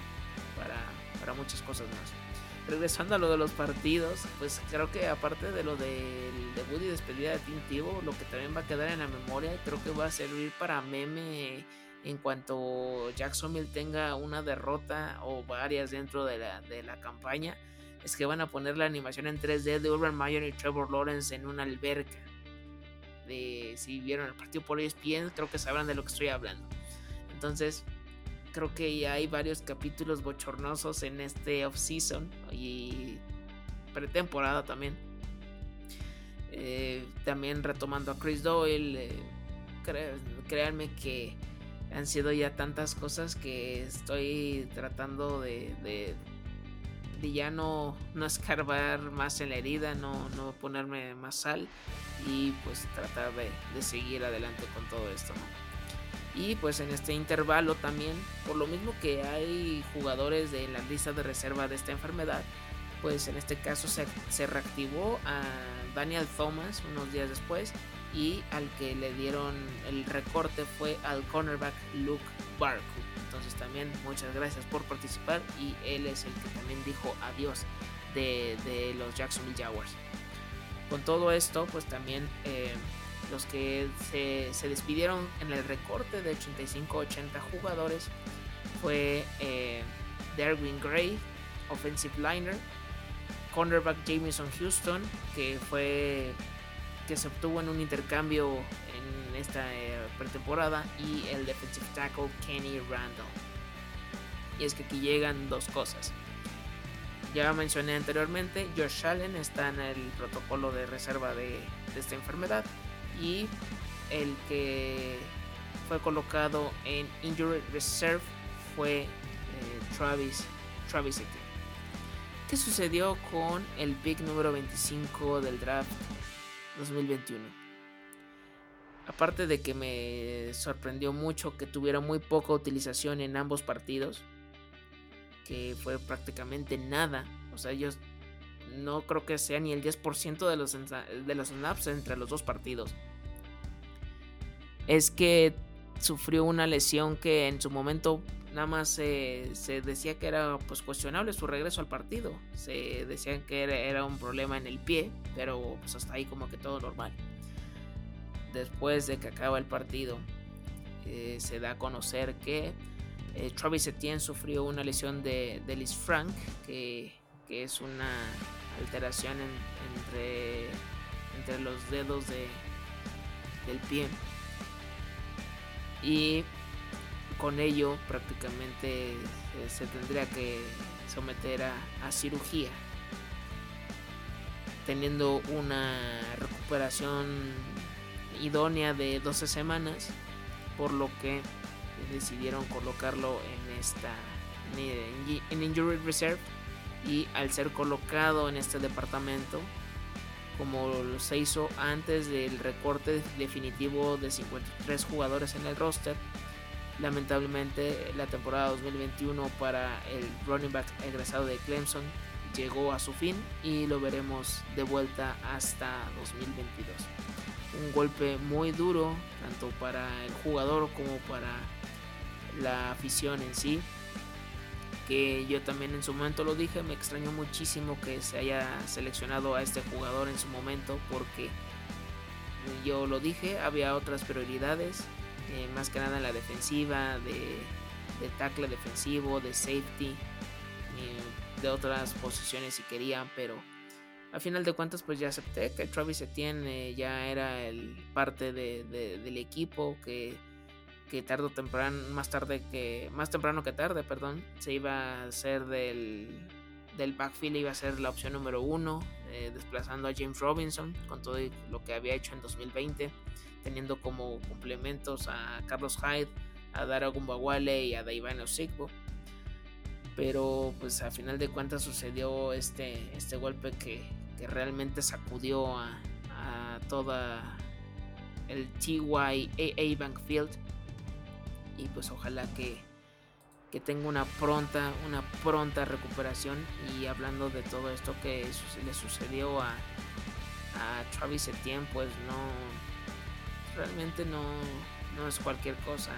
para, para muchas cosas más regresando a lo de los partidos, pues creo que aparte de lo del debut y despedida definitivo, lo que también va a quedar en la memoria, creo que va a servir para meme en cuanto Jacksonville tenga una derrota o varias dentro de la, de la campaña, es que van a poner la animación en 3D de Urban Meyer y Trevor Lawrence en una alberca. De si vieron el partido por ESPN, creo que sabrán de lo que estoy hablando. Entonces, creo que ya hay varios capítulos bochornosos en este off-season y pretemporada también. Eh, también retomando a Chris Doyle, eh, créanme que han sido ya tantas cosas que estoy tratando de, de, ya no, no, escarbar más en la herida, no, no ponerme más sal y pues tratar de, de seguir adelante con todo esto. Y pues en este intervalo también, por lo mismo que hay jugadores de la lista de reserva de esta enfermedad, pues en este caso se, reactivó a Daniel Thomas unos días después y al que le dieron el recorte fue al cornerback Luke Barku. Entonces también muchas gracias por participar y él es el que también dijo adiós de, los Jacksonville Jaguars. Con todo esto, pues también eh, los que se, despidieron en el recorte de 85-80 jugadores fue eh, Derwin Gray, offensive liner, cornerback Jameson Houston, que fue que se obtuvo en un intercambio en esta eh, pretemporada, y el defensive tackle Kenny Randall. Y es que aquí llegan dos cosas. Ya mencioné anteriormente, Josh Allen está en el protocolo de reserva de esta enfermedad y el que fue colocado en Injury Reserve fue eh, Travis, Travis Etienne. ¿Qué sucedió con el pick número 25 del draft 2021? Aparte de que me sorprendió mucho que tuviera muy poca utilización en ambos partidos, que fue prácticamente nada, o sea, ellos no creo que sea ni el 10% de los, de los snaps entre los dos partidos. Es que sufrió una lesión que en su momento nada más se, decía que era pues cuestionable su regreso al partido. Se decían que era, un problema en el pie, pero pues hasta ahí como que todo normal. Después de que acaba el partido, eh, se da a conocer que eh, Travis Etienne sufrió una lesión de, de Liz Frank, que, que es una alteración entre, entre los dedos de, del pie. Y con ello prácticamente se, tendría que someter a, a, cirugía. Teniendo una recuperación idónea de 12 semanas. Por lo que decidieron colocarlo en esta en Injury Reserve y al ser colocado en este departamento, como se hizo antes del recorte definitivo de 53 jugadores en el roster, lamentablemente la temporada 2021 para el running back egresado de Clemson llegó a su fin y lo veremos de vuelta hasta 2022. Un golpe muy duro tanto para el jugador como para la afición en sí que yo también en su momento lo dije, me extrañó muchísimo que se haya seleccionado a este jugador en su momento porque yo lo dije, había otras prioridades, eh, más que nada en la defensiva, de, de tackle defensivo, de safety, eh, de otras posiciones si querían, pero a final de cuentas pues ya acepté que Travis Etienne eh, ya era el parte del equipo, que que tarde o temprano, más tarde que, más temprano que tarde, perdón, se iba a hacer del, del backfield, iba a ser la opción número uno, eh, desplazando a James Robinson con todo lo que había hecho en 2020, teniendo como complementos a Carlos Hyde, a Dara Gumbawale y a Daivan Osigbo. Pero pues a final de cuentas sucedió este, este golpe que, que realmente sacudió a, a toda el TYAA Bankfield y pues ojalá que, que tenga una pronta, una pronta recuperación. Y hablando de todo esto que le sucedió a, Travis Etienne, pues no, realmente no, no es cualquier cosa.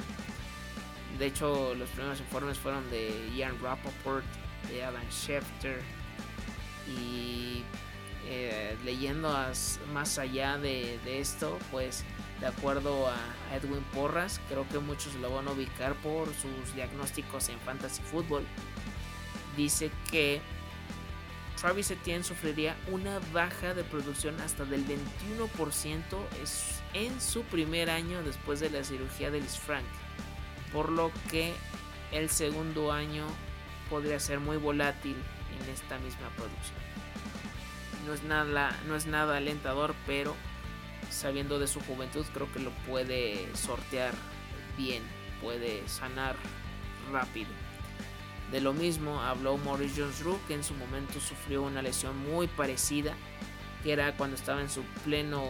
De hecho, los primeros informes fueron de Ian Rappaport, de Adam Schefter. Y eh, leyendo más allá de, de, esto, pues de acuerdo a Edwin Porras, creo que muchos lo van a ubicar por sus diagnósticos en fantasy football. Dice que Travis Etienne sufriría una baja de producción hasta del 21% en su primer año después de la cirugía de Liz Frank, por lo que el segundo año podría ser muy volátil en esta misma producción. No es nada, no es nada alentador, pero sabiendo de su juventud, creo que lo puede sortear bien, puede sanar rápido. De lo mismo habló Maurice Jones-Drew, que en su momento sufrió una lesión muy parecida, que era cuando estaba en su pleno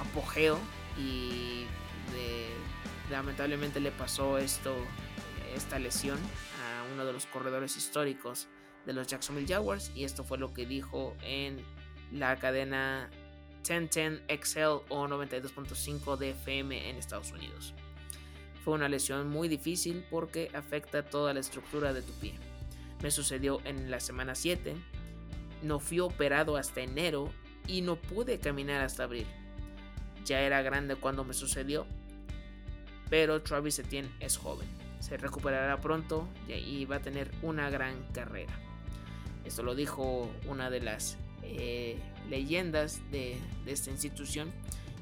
apogeo y lamentablemente le pasó esto, esta lesión a uno de los corredores históricos de los Jacksonville Jaguars y esto fue lo que dijo en la cadena 1010 XL o 92.5 DFM en Estados Unidos. Fue una lesión muy difícil porque afecta toda la estructura de tu pie. Me sucedió en la semana 7, no fui operado hasta enero y no pude caminar hasta abril. Ya era grande cuando me sucedió, pero Travis Etienne es joven. Se recuperará pronto y va a tener una gran carrera. Esto lo dijo una de las eh, leyendas de, esta institución.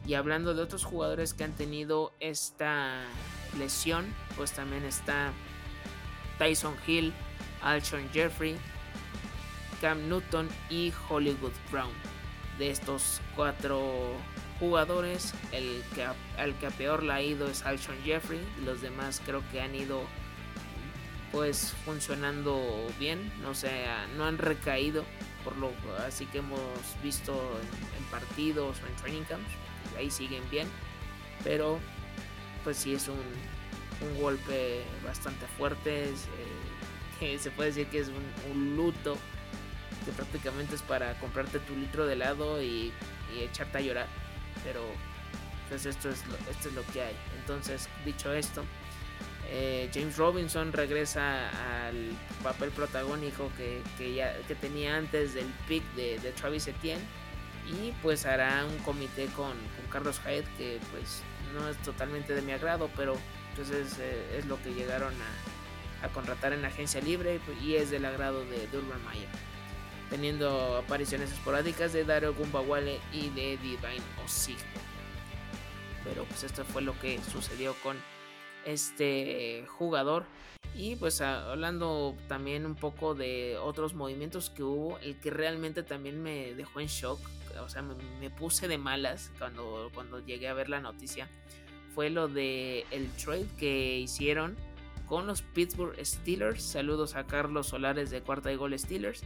Y hablando de otros jugadores que han tenido esta lesión, pues también está Tyson Hill, Alshon Jeffrey, Cam Newton y Hollywood Brown. De estos cuatro jugadores, el que al que a peor le ha ido es Alshon Jeffrey, los demás creo que han ido pues funcionando bien, no sé, no han recaído por lo así que hemos visto en, partidos o en training camps, ahí siguen bien, pero pues sí es un, un golpe bastante fuerte, eh, se puede decir que es un, luto que prácticamente es para comprarte tu litro de helado y, echarte a llorar, pero pues esto es, esto es lo que hay. Entonces, dicho esto, eh, James Robinson regresa al papel protagónico que, ya, que tenía antes del pick de, Travis Etienne y pues hará un comité con, Carlos Hyde que pues no es totalmente de mi agrado pero pues es, eh, lo que llegaron a, contratar en la agencia libre y es del agrado de, Urban Meyer teniendo apariciones esporádicas de Dario Gumbawale y de Divine Osigbo pero pues esto fue lo que sucedió con este jugador. Y pues hablando también un poco de otros movimientos que hubo, el que realmente también me dejó en shock, o sea, me, puse de malas cuando, cuando llegué a ver la noticia, fue lo de el trade que hicieron con los Pittsburgh Steelers. Saludos a Carlos Solares de Cuarta y Gol Steelers.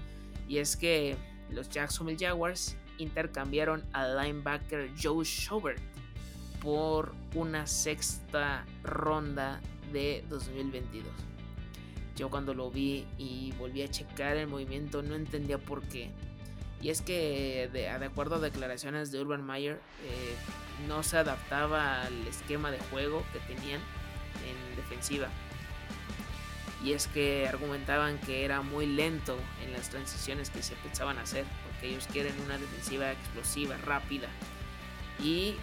Y es que los Jacksonville Jaguars intercambiaron al linebacker Joe Schobert por una sexta ronda de 2022. Yo cuando lo vi y volví a checar el movimiento no entendía por qué. Y es que de, acuerdo a declaraciones de Urban Meyer, eh, no se adaptaba al esquema de juego que tenían en defensiva. Y es que argumentaban que era muy lento en las transiciones que se pensaban hacer, porque ellos quieren una defensiva explosiva, rápida. Y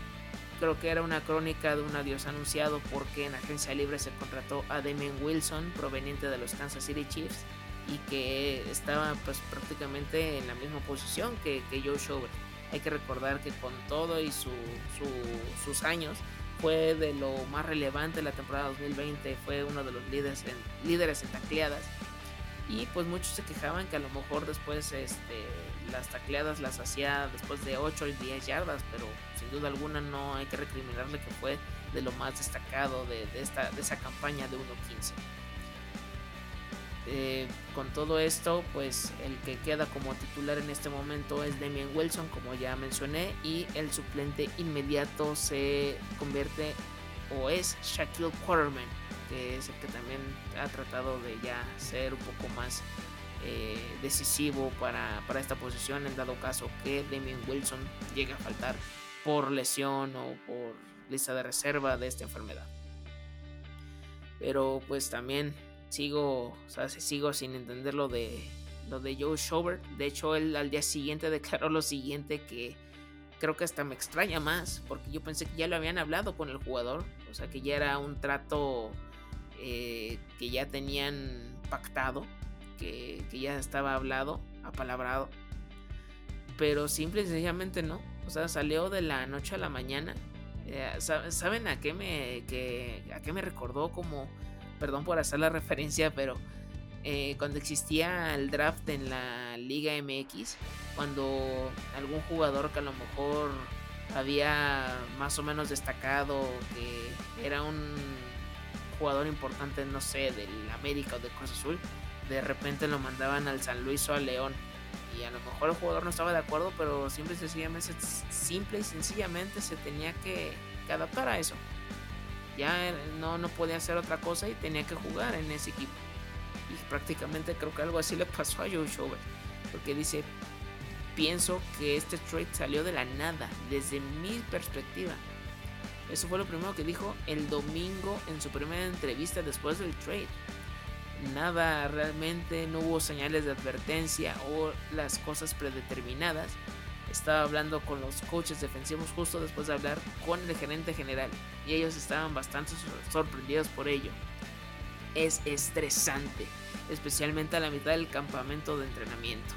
creo que era una crónica de un adiós anunciado porque en agencia libre se contrató a Damien Wilson proveniente de los Kansas City Chiefs y que estaba pues prácticamente en la misma posición que, Joe Schobert. Hay que recordar que con todo y su, sus años fue de lo más relevante la temporada 2020, fue uno de los líderes en, líderes en tacleadas y pues muchos se quejaban que a lo mejor después este, las tacleadas las hacía después de 8 y 10 yardas, pero sin duda alguna no hay que recriminarle que fue de lo más destacado de, esta, de esa campaña de 1-15. Eh, con todo esto, pues el que queda como titular en este momento es Damian Wilson, como ya mencioné, y el suplente inmediato se convierte o es Shaquille Quarterman, que es el que también ha tratado de ya ser un poco más eh, decisivo para, esta posición en dado caso que Damien Wilson llegue a faltar por lesión o por lista de reserva de esta enfermedad. Pero pues también sigo, o sea, sigo sin entender lo de, lo de Joe Schobert. De hecho, él al día siguiente declaró lo siguiente que creo que hasta me extraña más, porque yo pensé que ya lo habían hablado con el jugador, o sea, que ya era un trato eh, que ya tenían pactado que, ya estaba hablado, apalabrado. Pero simple y sencillamente no. O sea, salió de la noche a la mañana. Eh, ¿Saben a qué me, a qué me recordó? Como, perdón por hacer la referencia, pero eh, cuando existía el draft en la Liga MX, cuando algún jugador que a lo mejor había más o menos destacado, que era un jugador importante, no sé, del América o de Cruz Azul, de repente lo mandaban al San Luis o al León. Y a lo mejor el jugador no estaba de acuerdo, pero simple y sencillamente, simple y sencillamente se tenía que, adaptar a eso. Ya no, no podía hacer otra cosa y tenía que jugar en ese equipo. Y prácticamente creo que algo así le pasó a Joe Schobert. Porque dice, pienso que este trade salió de la nada, desde mi perspectiva. Eso fue lo primero que dijo el domingo en su primera entrevista después del trade nada realmente, no hubo señales de advertencia o las cosas predeterminadas. Estaba hablando con los coaches defensivos justo después de hablar con el gerente general y ellos estaban bastante sorprendidos por ello. Es estresante, especialmente a la mitad del campamento de entrenamiento.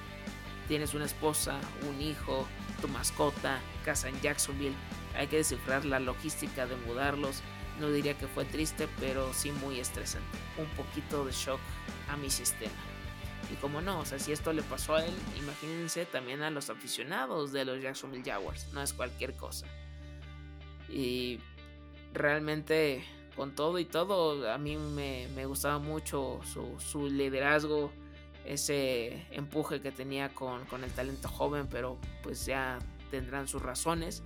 Tienes una esposa, un hijo, tu mascota, casa en Jacksonville, hay que descifrar la logística de mudarlos, no diría que fue triste, pero sí muy estresante. Un poquito de shock a mi sistema. Y como no, o sea, si esto le pasó a él, imagínense también a los aficionados de los Jacksonville Jaguars. No es cualquier cosa. Y realmente con todo y todo, a mí me, gustaba mucho su, liderazgo, ese empuje que tenía con, con, el talento joven, pero pues ya tendrán sus razones.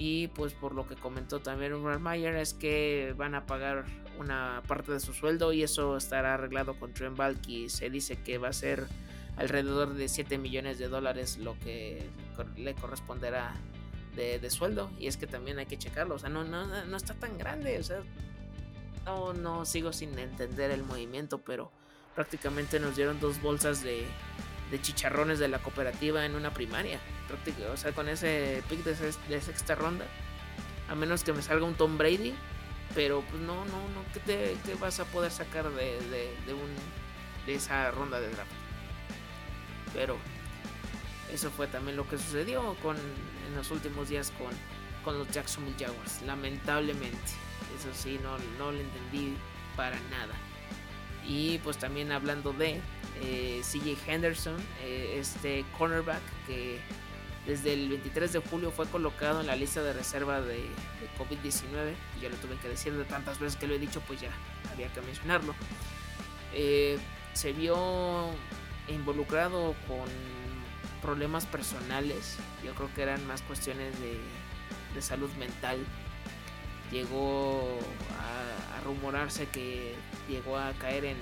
Y pues por lo que comentó también Ron Mayer es que van a pagar una parte de su sueldo y eso estará arreglado con Trent Balky. Se dice que va a ser alrededor de 7 millones de dólares lo que le corresponderá de, sueldo. Y es que también hay que checarlo. O sea, no, no, no está tan grande. O sea, no, no sigo sin entender el movimiento, pero prácticamente nos dieron dos bolsas de, de chicharrones de la cooperativa en una primaria. O sea, con ese pick de, sexta ronda. A menos que me salga un Tom Brady. Pero pues no, no, no. ¿Qué, te, vas a poder sacar de, de, un, de esa ronda de draft? Pero eso fue también lo que sucedió con, en los últimos días con, con los Jacksonville Jaguars. Lamentablemente. Eso sí, no, no lo entendí para nada. Y pues también hablando de eh, CJ Henderson, eh, este cornerback que desde el 23 de julio fue colocado en la lista de reserva de, COVID-19. Ya lo tuve que decir de tantas veces que lo he dicho, pues ya había que mencionarlo. Eh, se vio involucrado con problemas personales. Yo creo que eran más cuestiones de, de salud mental. Llegó a, rumorarse que llegó a caer en,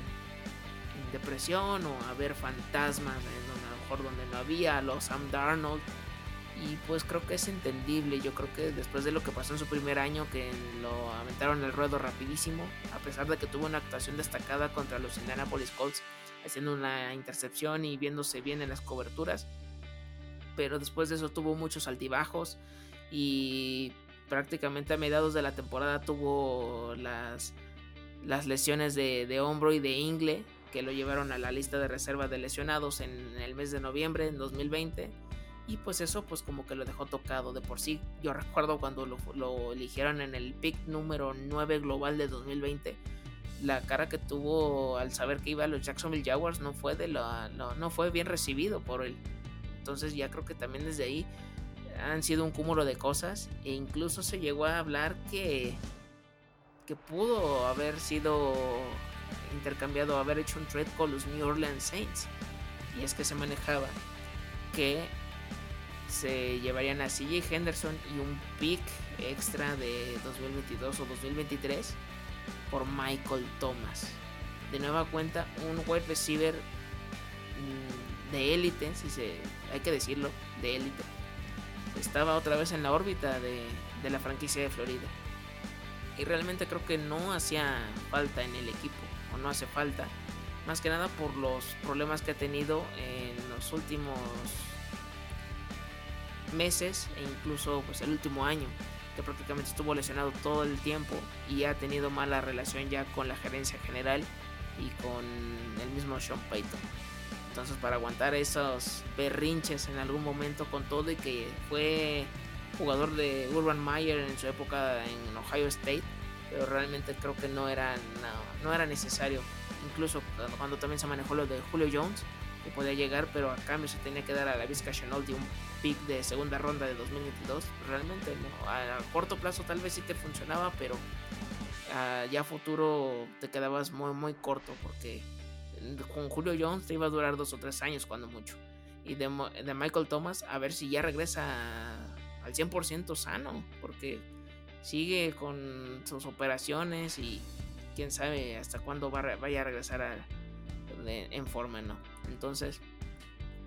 depresión o a ver fantasmas en a lo mejor donde no había, los Sam Darnold. Y pues creo que es entendible, yo creo que después de lo que pasó en su primer año, que lo aventaron el ruedo rapidísimo, a pesar de que tuvo una actuación destacada contra los Indianapolis Colts, haciendo una intercepción y viéndose bien en las coberturas, pero después de eso tuvo muchos altibajos y prácticamente a mediados de la temporada tuvo las, las lesiones de, de hombro y de ingle, que lo llevaron a la lista de reserva de lesionados en el mes de noviembre en 2020 y pues eso pues como que lo dejó tocado de por sí. Yo recuerdo cuando lo, eligieron en el pick número 9 global de 2020, la cara que tuvo al saber que iba a los Jacksonville Jaguars no fue de la no fue bien recibido por él. Entonces ya creo que también desde ahí han sido un cúmulo de cosas e incluso se llegó a hablar que que pudo haber sido intercambiado, haber hecho un trade con los New Orleans Saints. Y es que se manejaba que se llevarían a CJ Henderson y un pick extra de 2022 o 2023 por Michael Thomas. De nueva cuenta, un wide receiver mm, de élite, si se hay que decirlo, de élite. Estaba otra vez en la órbita de, de la franquicia de Florida. Y realmente creo que no hacía falta en el equipo no hace falta. Más que nada por los problemas que ha tenido en los últimos meses e incluso pues el último año que prácticamente estuvo lesionado todo el tiempo y ha tenido mala relación ya con la gerencia general y con el mismo Sean Payton. Entonces para aguantar esos berrinches en algún momento con todo y que fue jugador de Urban Meyer en su época en Ohio State, pero realmente creo que no era, no, era necesario. Incluso cuando también se manejó lo de Julio Jones, que podía llegar, pero a cambio se tenía que dar a la Vizca Chanel de un pick de segunda ronda de 2022. Realmente a corto plazo tal vez sí te funcionaba, pero ya a futuro te quedabas muy, muy corto porque con Julio Jones iba a durar dos o tres años cuando mucho. Y de, Michael Thomas, a ver si ya regresa al 100% sano, porque sigue con sus operaciones y quién sabe hasta cuándo vaya a regresar en forma, ¿no? Entonces,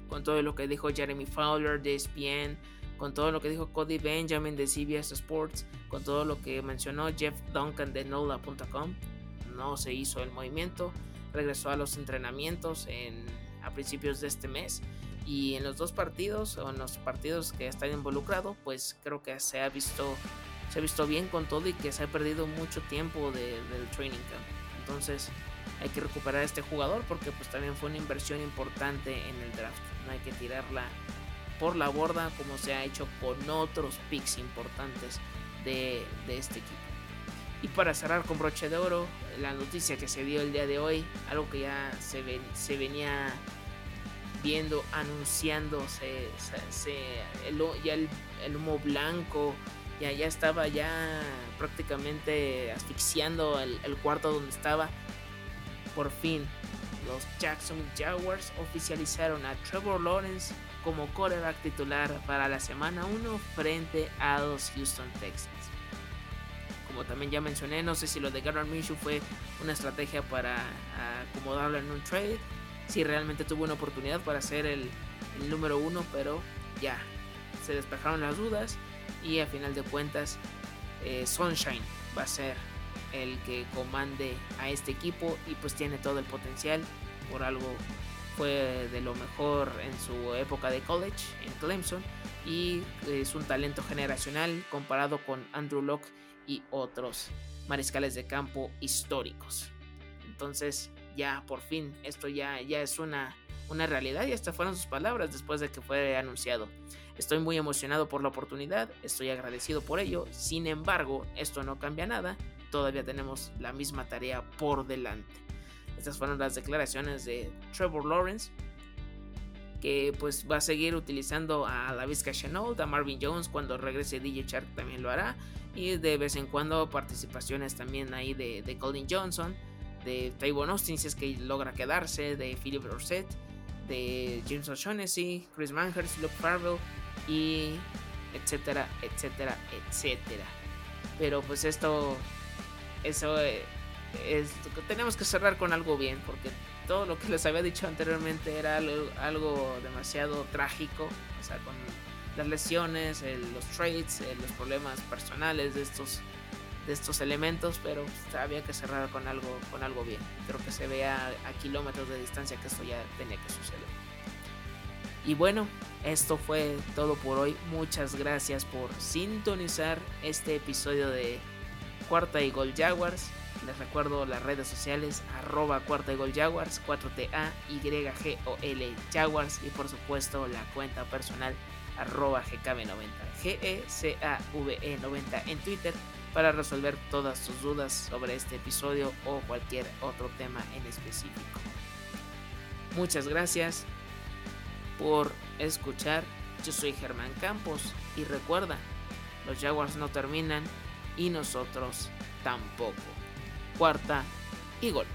con todo lo que dijo Jeremy Fowler de ESPN, con todo lo que dijo Cody Benjamin de CBS Sports, con todo lo que mencionó Jeff Duncan de NOLA.com, no se hizo el movimiento, regresó a los entrenamientos en, a principios de este mes y en los dos partidos o en los partidos que están involucrados, pues creo que se ha visto se ha visto bien con todo y que se ha perdido mucho tiempo del training camp. Entonces hay que recuperar a este jugador porque pues también fue una inversión importante en el draft. No hay que tirarla por la borda como se ha hecho con otros picks importantes de, este equipo. Y para cerrar con broche de oro, la noticia que se dio el día de hoy, algo que ya se, venía viendo, anunciando, se, ya el, el, humo blanco ya, ya estaba ya prácticamente asfixiando el, el cuarto donde estaba. Por fin, los Jackson Jaguars oficializaron a Trevor Lawrence como quarterback titular para la semana 1 frente a los Houston Texans. También ya mencioné, no sé si lo de Gardner Minshew fue una estrategia para acomodarlo en un trade, si realmente tuvo una oportunidad para ser el, el número uno, pero ya se despejaron las dudas y a final de cuentas eh, Sunshine va a ser el que comande a este equipo y pues tiene todo el potencial. Por algo fue de lo mejor en su época de college en Clemson y es un talento generacional comparado con Andrew Locke y otros mariscales de campo históricos. Entonces ya por fin esto ya, ya es una, una realidad y estas fueron sus palabras después de que fue anunciado. Estoy muy emocionado por la oportunidad, estoy agradecido por ello, sin embargo esto no cambia nada, todavía tenemos la misma tarea por delante. Estas fueron las declaraciones de Trevor Lawrence, que pues va a seguir utilizando a Vizca Chenault, a Marvin Jones, cuando regrese DJ Shark también lo hará, y de vez en cuando participaciones también ahí de, de Colin Johnson, de Tavon Austin si es que logra quedarse, de Philip Dorset, de James O'Shaughnessy, Chris Manhurst, Luke Farrell y etcétera, etcétera, etcétera. Pero pues esto, eso eh, tenemos que cerrar con algo bien, porque todo lo que les había dicho anteriormente era algo, demasiado trágico, o sea, con las lesiones, los trades, los problemas personales de estos de estos elementos, pero había que cerrar con algo con algo bien. Creo que se vea a kilómetros de distancia que esto ya tenía que suceder. Y bueno, esto fue todo por hoy. Muchas gracias por sintonizar este episodio de Cuarta y Gol Jaguars. Les recuerdo las redes sociales, arroba cuarta y gol Jaguars, 4TA, YGOL Jaguars y por supuesto la cuenta personal arroba GKB90, G-E-C-A-V-E 90 en Twitter para resolver todas tus dudas sobre este episodio o cualquier otro tema en específico. Muchas gracias por escuchar. Yo soy Germán Campos y recuerda, los Jaguars no terminan y nosotros tampoco cuarta y gol.